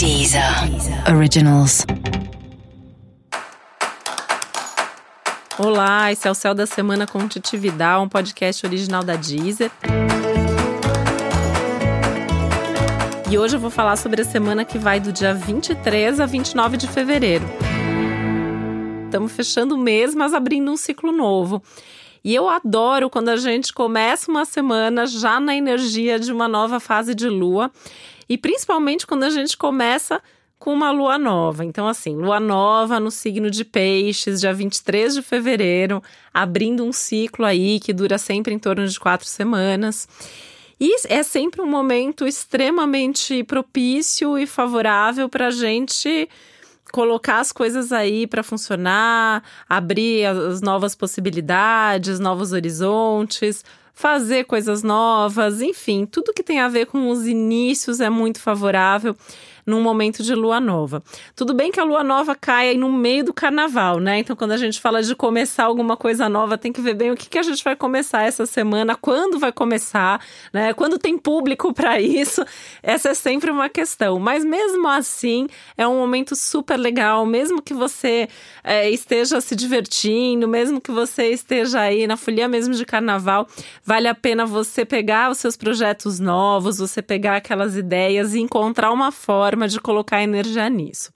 Deezer Originals. Olá, esse é o Céu da Semana com Titividade, um podcast original da Deezer. E hoje eu vou falar sobre a semana que vai do dia 23 a 29 de fevereiro. Estamos fechando o mês, mas abrindo um ciclo novo. E eu adoro quando a gente começa uma semana já na energia de uma nova fase de lua e principalmente quando a gente começa com uma lua nova. Então, assim, lua nova no signo de Peixes, dia 23 de fevereiro, abrindo um ciclo aí que dura sempre em torno de quatro semanas. E é sempre um momento extremamente propício e favorável para a gente colocar as coisas aí para funcionar, abrir as novas possibilidades, novos horizontes, fazer coisas novas, enfim, tudo que tem a ver com os inícios é muito favorável num momento de lua nova. Tudo bem que a lua nova cai no meio do carnaval, né? Então, quando a gente fala de começar alguma coisa nova, tem que ver bem o que, que a gente vai começar essa semana, quando vai começar, né? Quando tem público para isso. Essa é sempre uma questão. Mas mesmo assim, é um momento super legal, mesmo que você é, esteja se divertindo, mesmo que você esteja aí na folia mesmo de carnaval, vale a pena você pegar os seus projetos novos, você pegar aquelas ideias e encontrar uma forma forma de colocar energia nisso.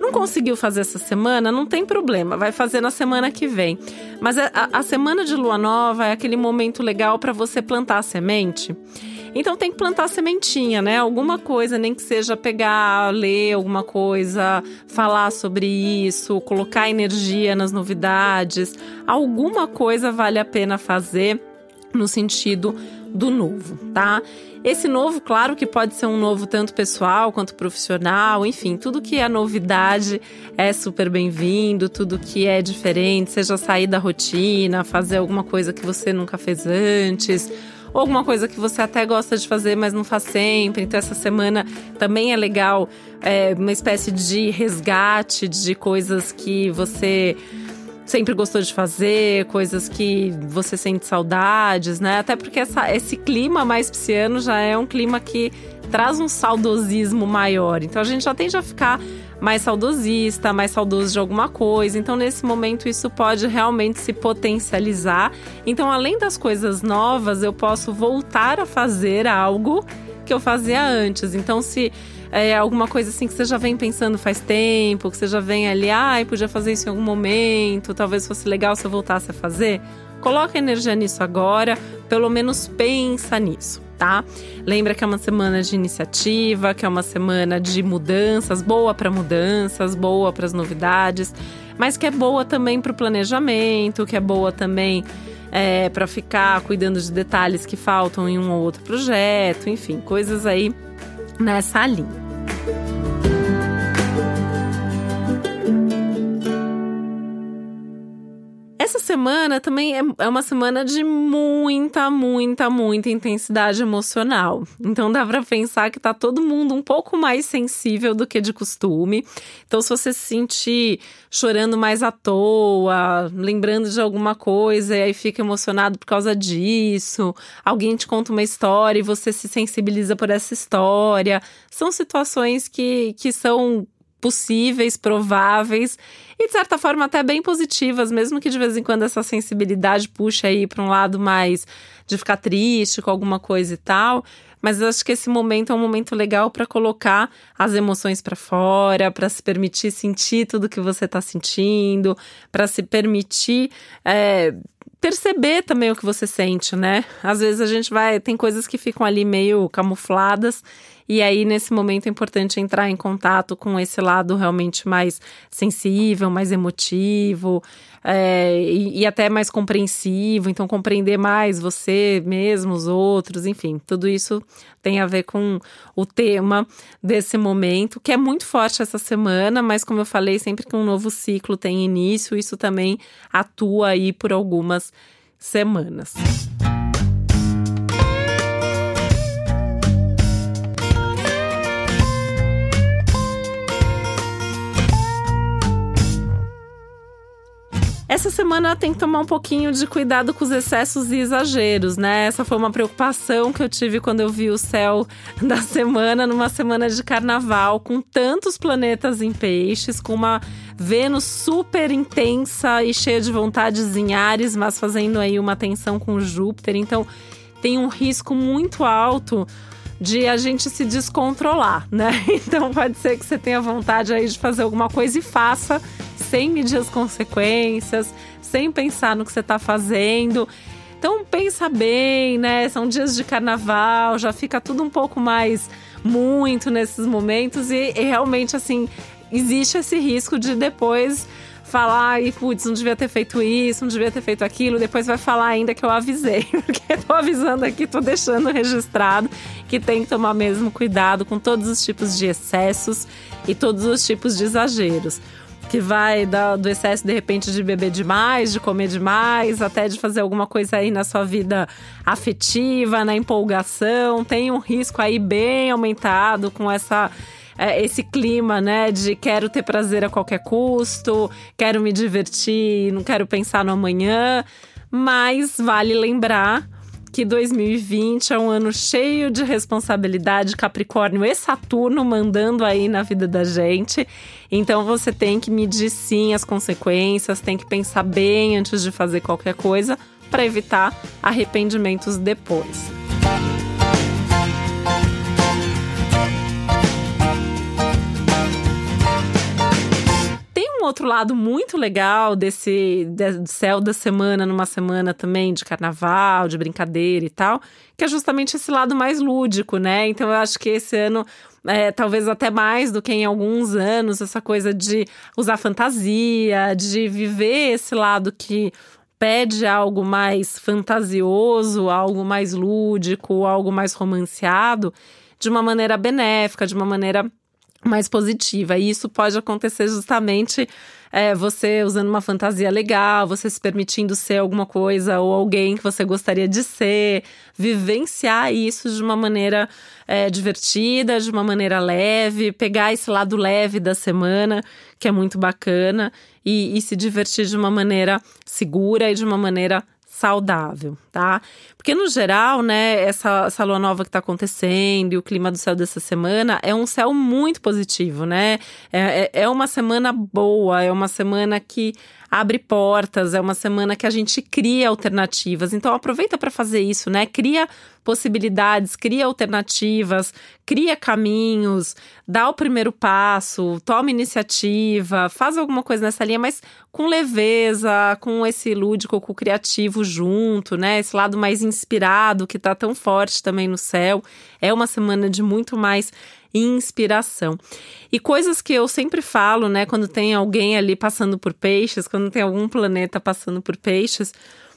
Não conseguiu fazer essa semana, não tem problema, vai fazer na semana que vem. Mas a, a semana de lua nova é aquele momento legal para você plantar a semente. Então tem que plantar sementinha, né? Alguma coisa, nem que seja pegar, ler alguma coisa, falar sobre isso, colocar energia nas novidades. Alguma coisa vale a pena fazer no sentido do novo, tá? Esse novo, claro que pode ser um novo tanto pessoal quanto profissional, enfim, tudo que é novidade é super bem-vindo, tudo que é diferente, seja sair da rotina, fazer alguma coisa que você nunca fez antes, ou alguma coisa que você até gosta de fazer, mas não faz sempre. Então, essa semana também é legal, é, uma espécie de resgate de coisas que você sempre gostou de fazer, coisas que você sente saudades, né? Até porque essa, esse clima mais pisciano já é um clima que traz um saudosismo maior. Então a gente já tende a ficar mais saudosista, mais saudoso de alguma coisa. Então, nesse momento, isso pode realmente se potencializar. Então, além das coisas novas, eu posso voltar a fazer algo que eu fazia antes. Então, se é alguma coisa assim que você já vem pensando faz tempo, que você já vem ali, ai, ah, podia fazer isso em algum momento, talvez fosse legal se eu voltasse a fazer. Coloca energia nisso agora, pelo menos pensa nisso, tá? Lembra que é uma semana de iniciativa, que é uma semana de mudanças, boa para mudanças, boa para as novidades, mas que é boa também para o planejamento, que é boa também é, para ficar cuidando de detalhes que faltam em um ou outro projeto, enfim, coisas aí nessa linha. Bye. Essa semana também é, é uma semana de muita, muita, muita intensidade emocional. Então dá para pensar que tá todo mundo um pouco mais sensível do que de costume. Então, se você se sentir chorando mais à toa, lembrando de alguma coisa e aí fica emocionado por causa disso, alguém te conta uma história e você se sensibiliza por essa história, são situações que, que são possíveis, prováveis e de certa forma até bem positivas, mesmo que de vez em quando essa sensibilidade puxe aí para um lado mais de ficar triste com alguma coisa e tal. Mas eu acho que esse momento é um momento legal para colocar as emoções para fora, para se permitir sentir tudo que você está sentindo, para se permitir é, perceber também o que você sente, né? Às vezes a gente vai, tem coisas que ficam ali meio camufladas e aí, nesse momento, é importante entrar em contato com esse lado realmente mais sensível, mais emotivo é, e, e, até mais compreensivo. Então, compreender mais você mesmo, os outros, enfim, tudo isso tem a ver com o tema desse momento, que é muito forte essa semana, mas como eu falei, sempre que um novo ciclo tem início, isso também atua aí por algumas semanas. Essa semana tem que tomar um pouquinho de cuidado com os excessos e exageros, né? Essa foi uma preocupação que eu tive quando eu vi o céu da semana, numa semana de carnaval, com tantos planetas em peixes, com uma Vênus super intensa e cheia de vontades em Ares, mas fazendo aí uma tensão com Júpiter. Então, tem um risco muito alto de a gente se descontrolar, né? Então pode ser que você tenha vontade aí de fazer alguma coisa e faça sem medir as consequências, sem pensar no que você está fazendo. Então pensa bem, né? São dias de carnaval, já fica tudo um pouco mais muito nesses momentos e, e realmente assim existe esse risco de depois falar e putz, não devia ter feito isso, não devia ter feito aquilo, depois vai falar ainda que eu avisei, porque tô avisando aqui, tô deixando registrado que tem que tomar mesmo cuidado com todos os tipos de excessos e todos os tipos de exageros. Que vai do excesso, de repente, de beber demais, de comer demais, até de fazer alguma coisa aí na sua vida afetiva, na empolgação. Tem um risco aí bem aumentado com essa é, esse clima, né, de quero ter prazer a qualquer custo, quero me divertir, não quero pensar no amanhã. Mas vale lembrar que 2020 é um ano cheio de responsabilidade, Capricórnio e Saturno mandando aí na vida da gente. Então você tem que medir sim as consequências, tem que pensar bem antes de fazer qualquer coisa para evitar arrependimentos depois. Outro lado muito legal desse céu da semana, numa semana também de carnaval, de brincadeira e tal, que é justamente esse lado mais lúdico, né? Então eu acho que esse ano é, talvez até mais do que em alguns anos, essa coisa de usar fantasia, de viver esse lado que pede algo mais fantasioso, algo mais lúdico, algo mais romanceado, de uma maneira benéfica, de uma maneira mais positiva. E isso pode acontecer justamente é, você usando uma fantasia legal, você se permitindo ser alguma coisa ou alguém que você gostaria de ser, vivenciar isso de uma maneira é, divertida, de uma maneira leve, pegar esse lado leve da semana, que é muito bacana, e, e se divertir de uma maneira segura e de uma maneira saudável, tá? Porque no geral, né, essa, essa lua nova que tá acontecendo e o clima do céu dessa semana é um céu muito positivo, né? É, é, é uma semana boa, é uma semana que abre portas, é uma semana que a gente cria alternativas. Então aproveita para fazer isso, né? Cria possibilidades, cria alternativas, cria caminhos, dá o primeiro passo, toma iniciativa, faz alguma coisa nessa linha, mas com leveza, com esse lúdico, com o criativo junto, né? Esse lado mais inspirado que tá tão forte também no céu. É uma semana de muito mais inspiração. E coisas que eu sempre falo, né, quando tem alguém ali passando por peixes, quando tem algum planeta passando por peixes,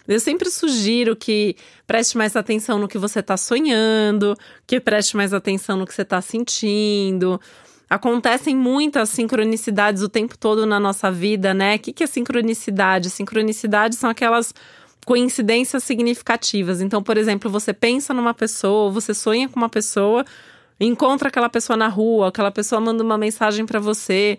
eu sempre sugiro que preste mais atenção no que você está sonhando, que preste mais atenção no que você está sentindo. Acontecem muitas sincronicidades o tempo todo na nossa vida, né? O que, é sincronicidade? Sincronicidade são aquelas coincidências significativas. Então, por exemplo, você pensa numa pessoa, você sonha com uma pessoa, encontra aquela pessoa na rua, aquela pessoa manda uma mensagem para você.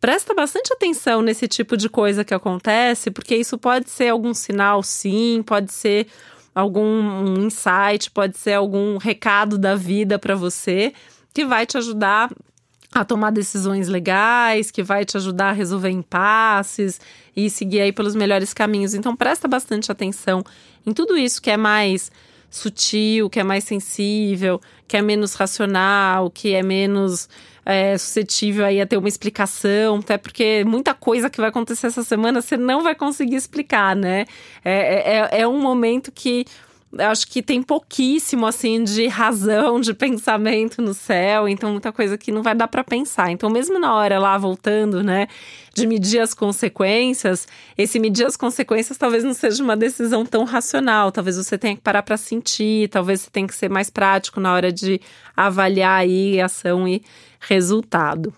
Presta bastante atenção nesse tipo de coisa que acontece, porque isso pode ser algum sinal, sim, pode ser algum insight, pode ser algum recado da vida para você que vai te ajudar a tomar decisões legais, que vai te ajudar a resolver impasses e seguir aí pelos melhores caminhos. Então presta bastante atenção em tudo isso que é mais sutil, que é mais sensível, que é menos racional, que é menos é, suscetível aí a ter uma explicação, até porque muita coisa que vai acontecer essa semana você não vai conseguir explicar, né? É, é, é um momento que acho que tem pouquíssimo assim de razão, de pensamento no céu, então muita coisa que não vai dar para pensar. Então mesmo na hora lá voltando, né, de medir as consequências, esse medir as consequências talvez não seja uma decisão tão racional, talvez você tenha que parar para sentir, talvez você tenha que ser mais prático na hora de avaliar aí ação e resultado.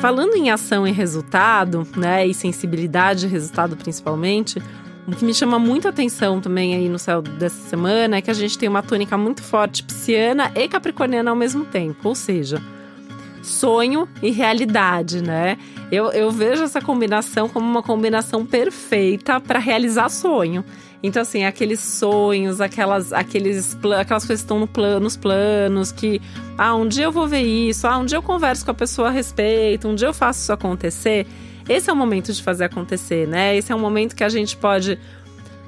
Falando em ação e resultado, né, e sensibilidade e resultado principalmente, o que me chama muito atenção também aí no céu dessa semana é que a gente tem uma tônica muito forte pisciana e capricorniana ao mesmo tempo, ou seja, sonho e realidade, né? Eu, eu vejo essa combinação como uma combinação perfeita para realizar sonho. Então, assim, aqueles sonhos, aquelas, aqueles, aquelas coisas que estão no plano, nos planos, que ah, um dia eu vou ver isso, ah, um dia eu converso com a pessoa a respeito, um dia eu faço isso acontecer. Esse é o momento de fazer acontecer, né? Esse é um momento que a gente pode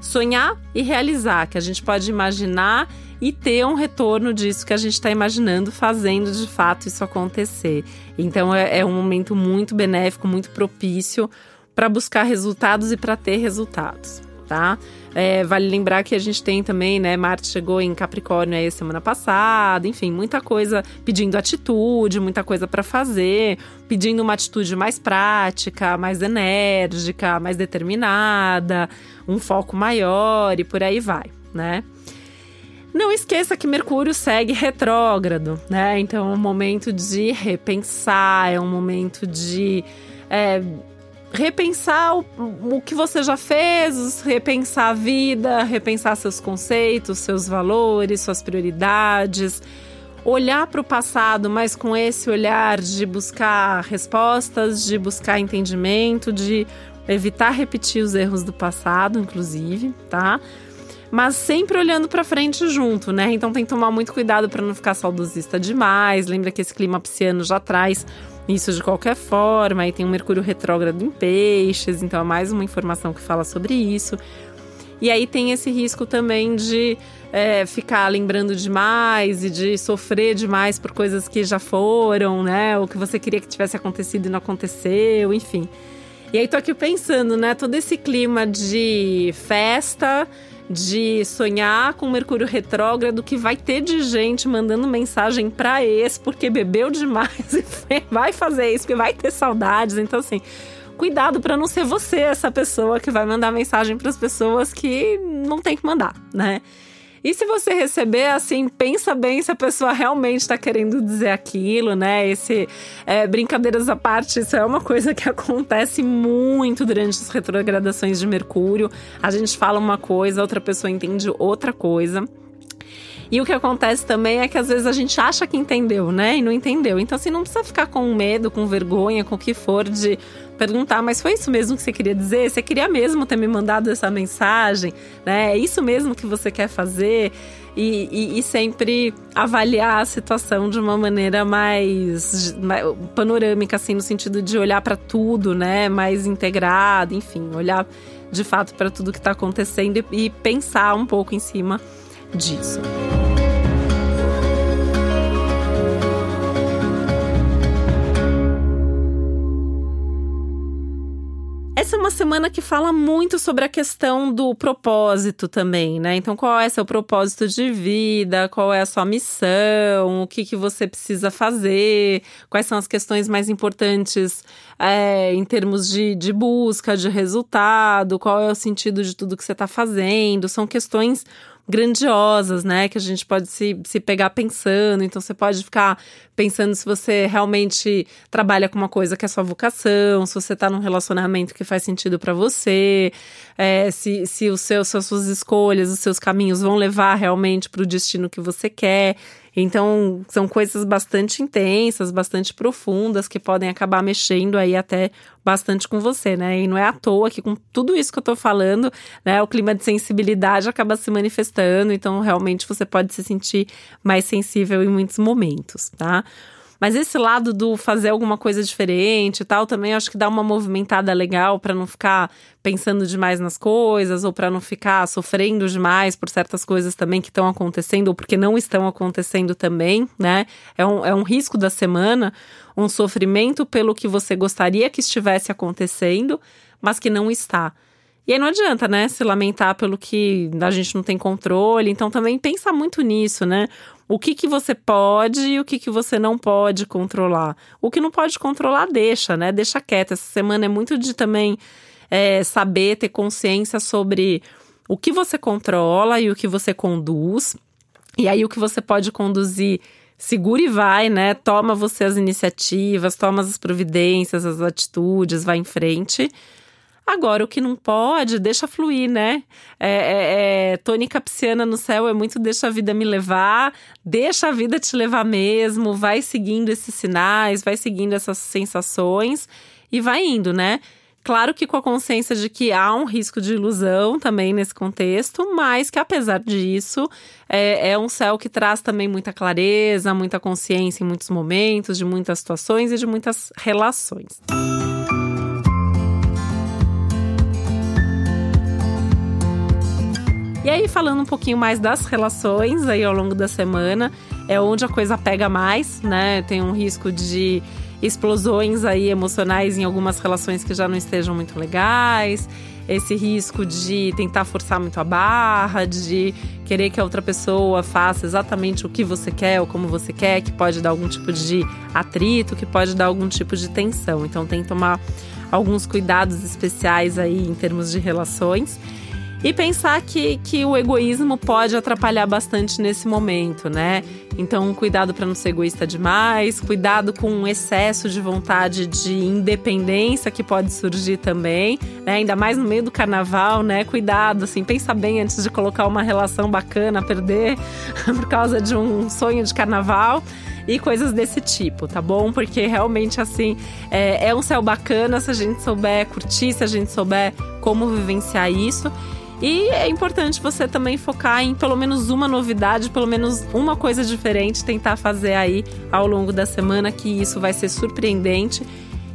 sonhar e realizar, que a gente pode imaginar e ter um retorno disso que a gente está imaginando, fazendo de fato isso acontecer. Então é, é um momento muito benéfico, muito propício para buscar resultados e para ter resultados, tá? É, vale lembrar que a gente tem também, né? Marte chegou em Capricórnio aí semana passada, enfim, muita coisa pedindo atitude, muita coisa para fazer, pedindo uma atitude mais prática, mais enérgica, mais determinada, um foco maior e por aí vai, né? Não esqueça que Mercúrio segue retrógrado, né? Então é um momento de repensar, é um momento de é, repensar o, o que você já fez, repensar a vida, repensar seus conceitos, seus valores, suas prioridades, olhar para o passado, mas com esse olhar de buscar respostas, de buscar entendimento, de evitar repetir os erros do passado, inclusive, tá? Mas sempre olhando para frente junto, né? Então tem que tomar muito cuidado para não ficar saudosista demais. Lembra que esse clima pisciano já traz isso de qualquer forma. Aí tem um Mercúrio retrógrado em peixes, então é mais uma informação que fala sobre isso. E aí tem esse risco também de é, ficar lembrando demais e de sofrer demais por coisas que já foram, né? Ou que você queria que tivesse acontecido e não aconteceu, enfim. E aí tô aqui pensando, né? Todo esse clima de festa, de sonhar com Mercúrio retrógrado que vai ter de gente mandando mensagem para ex porque bebeu demais e vai fazer isso, porque vai ter saudades. Então, assim, cuidado para não ser você essa pessoa que vai mandar mensagem para as pessoas que não tem que mandar, né? E se você receber, assim, pensa bem se a pessoa realmente está querendo dizer aquilo, né? Esse é, brincadeiras à parte, isso é uma coisa que acontece muito durante as retrogradações de Mercúrio. A gente fala uma coisa, outra pessoa entende outra coisa. E o que acontece também é que às vezes a gente acha que entendeu, né? E não entendeu. Então, assim, não precisa ficar com medo, com vergonha, com o que for de perguntar, mas foi isso mesmo que você queria dizer? Você queria mesmo ter me mandado essa mensagem? Né? É isso mesmo que você quer fazer? E, e, e, sempre avaliar a situação de uma maneira mais, mais panorâmica, assim, no sentido de olhar para tudo, né? Mais integrado, enfim, olhar de fato para tudo que está acontecendo e, e pensar um pouco em cima disso. Essa é uma semana que fala muito sobre a questão do propósito também, né? Então, qual é seu propósito de vida? Qual é a sua missão? O que, que você precisa fazer? Quais são as questões mais importantes é, em termos de, de busca, de resultado? Qual é o sentido de tudo que você está fazendo? São questões grandiosas, né? Que a gente pode se, se pegar pensando. Então, você pode ficar pensando se você realmente trabalha com uma coisa que é sua vocação, se você tá num relacionamento que faz sentido para você, é, se, se os seus, as suas escolhas, os seus caminhos vão levar realmente para o destino que você quer. Então, são coisas bastante intensas, bastante profundas, que podem acabar mexendo aí até bastante com você, né? E não é à toa que com tudo isso que eu tô falando, né, o clima de sensibilidade acaba se manifestando, então realmente você pode se sentir mais sensível em muitos momentos, tá? Mas esse lado do fazer alguma coisa diferente e tal, também acho que dá uma movimentada legal para não ficar pensando demais nas coisas ou para não ficar sofrendo demais por certas coisas também que estão acontecendo ou porque não estão acontecendo também, né? É um, é um risco da semana, um sofrimento pelo que você gostaria que estivesse acontecendo, mas que não está. E aí não adianta, né, se lamentar pelo que a gente não tem controle. Então também pensa muito nisso, né? O que que você pode e o que que você não pode controlar. O que não pode controlar, deixa, né? Deixa quieto. Essa semana é muito de também é, saber, ter consciência sobre o que você controla e o que você conduz. E aí o que você pode conduzir segura e vai, né? Toma você as iniciativas, toma as providências, as atitudes, vai em frente. Agora, o que não pode, deixa fluir, né? É, é, é, tônica pisciana no céu é muito deixa a vida me levar, deixa a vida te levar mesmo, vai seguindo esses sinais, vai seguindo essas sensações e vai indo, né? Claro que com a consciência de que há um risco de ilusão também nesse contexto, mas que apesar disso, é, é, um céu que traz também muita clareza, muita consciência em muitos momentos, de muitas situações e de muitas relações. E aí, falando um pouquinho mais das relações aí ao longo da semana, é onde a coisa pega mais, né? Tem um risco de explosões aí emocionais em algumas relações que já não estejam muito legais, esse risco de tentar forçar muito a barra, de querer que a outra pessoa faça exatamente o que você quer ou como você quer, que pode dar algum tipo de atrito, que pode dar algum tipo de tensão. Então tem que tomar alguns cuidados especiais aí em termos de relações. E pensar que, que o egoísmo pode atrapalhar bastante nesse momento, né? Então, cuidado para não ser egoísta demais, cuidado com um excesso de vontade de independência que pode surgir também, né? Ainda mais no meio do carnaval, né? Cuidado, assim, pensa bem antes de colocar uma relação bacana a perder por causa de um sonho de carnaval e coisas desse tipo, tá bom? Porque realmente, assim, é, é um céu bacana se a gente souber curtir, se a gente souber como vivenciar isso. E é importante você também focar em pelo menos uma novidade, pelo menos uma coisa diferente, tentar fazer aí ao longo da semana, que isso vai ser surpreendente.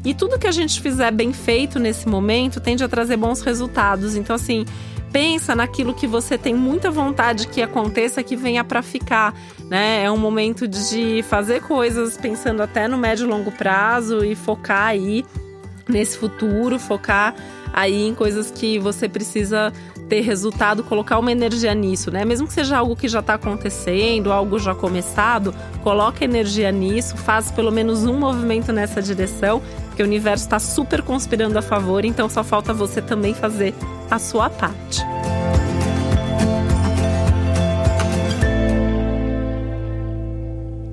E tudo que a gente fizer bem feito nesse momento tende a trazer bons resultados. Então, assim, pensa naquilo que você tem muita vontade que aconteça, que venha para ficar, né? É um momento de fazer coisas pensando até no médio e longo prazo e focar aí nesse futuro, focar aí em coisas que você precisa ter resultado, colocar uma energia nisso, né? Mesmo que seja algo que já está acontecendo, algo já começado, coloca energia nisso, faz pelo menos um movimento nessa direção, porque o universo está super conspirando a favor, então só falta você também fazer a sua parte.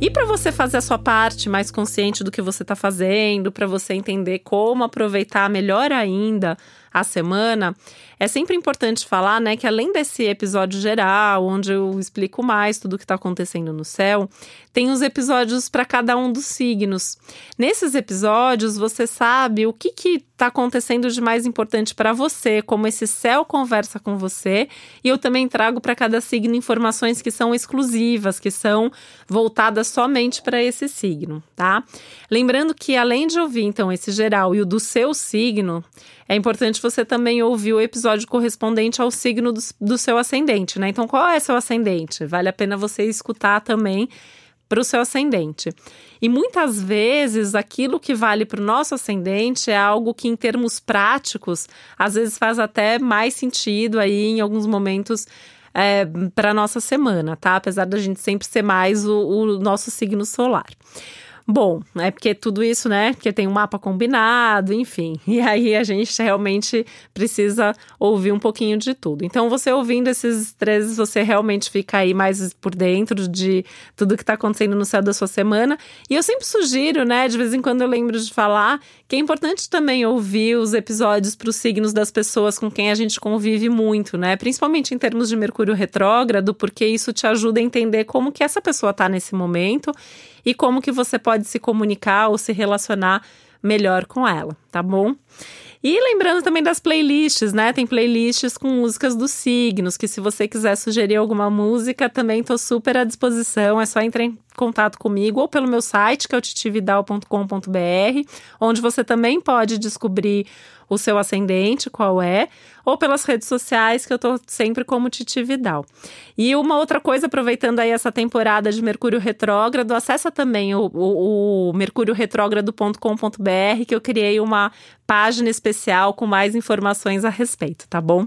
E para você fazer a sua parte mais consciente do que você está fazendo, para você entender como aproveitar melhor ainda a semana, é sempre importante falar, né, que além desse episódio geral, onde eu explico mais tudo o que está acontecendo no céu, tem os episódios para cada um dos signos. Nesses episódios, você sabe o que está acontecendo de mais importante para você, como esse céu conversa com você, e eu também trago para cada signo informações que são exclusivas, que são voltadas somente para esse signo, tá? Lembrando que além de ouvir então esse geral e o do seu signo, é importante você também ouvir o episódio correspondente ao signo do, do seu ascendente, né? Então, qual é seu ascendente? Vale a pena você escutar também para o seu ascendente. E muitas vezes aquilo que vale para o nosso ascendente é algo que, em termos práticos, às vezes faz até mais sentido aí em alguns momentos. É, para nossa semana, tá? Apesar da gente sempre ser mais o, o nosso signo solar. Bom, é porque tudo isso, né? Porque tem um mapa combinado, enfim. E aí a gente realmente precisa ouvir um pouquinho de tudo. Então, você ouvindo esses três, você realmente fica aí mais por dentro de tudo que está acontecendo no céu da sua semana. E eu sempre sugiro, né? De vez em quando eu lembro de falar que é importante também ouvir os episódios para os signos das pessoas com quem a gente convive muito, né? Principalmente em termos de Mercúrio retrógrado, porque isso te ajuda a entender como que essa pessoa está nesse momento e como que você pode se comunicar ou se relacionar melhor com ela, tá bom? E lembrando também das playlists, né? Tem playlists com músicas dos signos, que se você quiser sugerir alguma música, também tô super à disposição. É só entrar em contato comigo ou pelo meu site, que é o titividal.com.br, onde você também pode descobrir o seu ascendente, qual é, ou pelas redes sociais, que eu tô sempre como Titi Vidal. E uma outra coisa, aproveitando aí essa temporada de Mercúrio Retrógrado, acessa também o, o, o mercurioretrógrado.com.br, que eu criei uma página especial com mais informações a respeito, tá bom?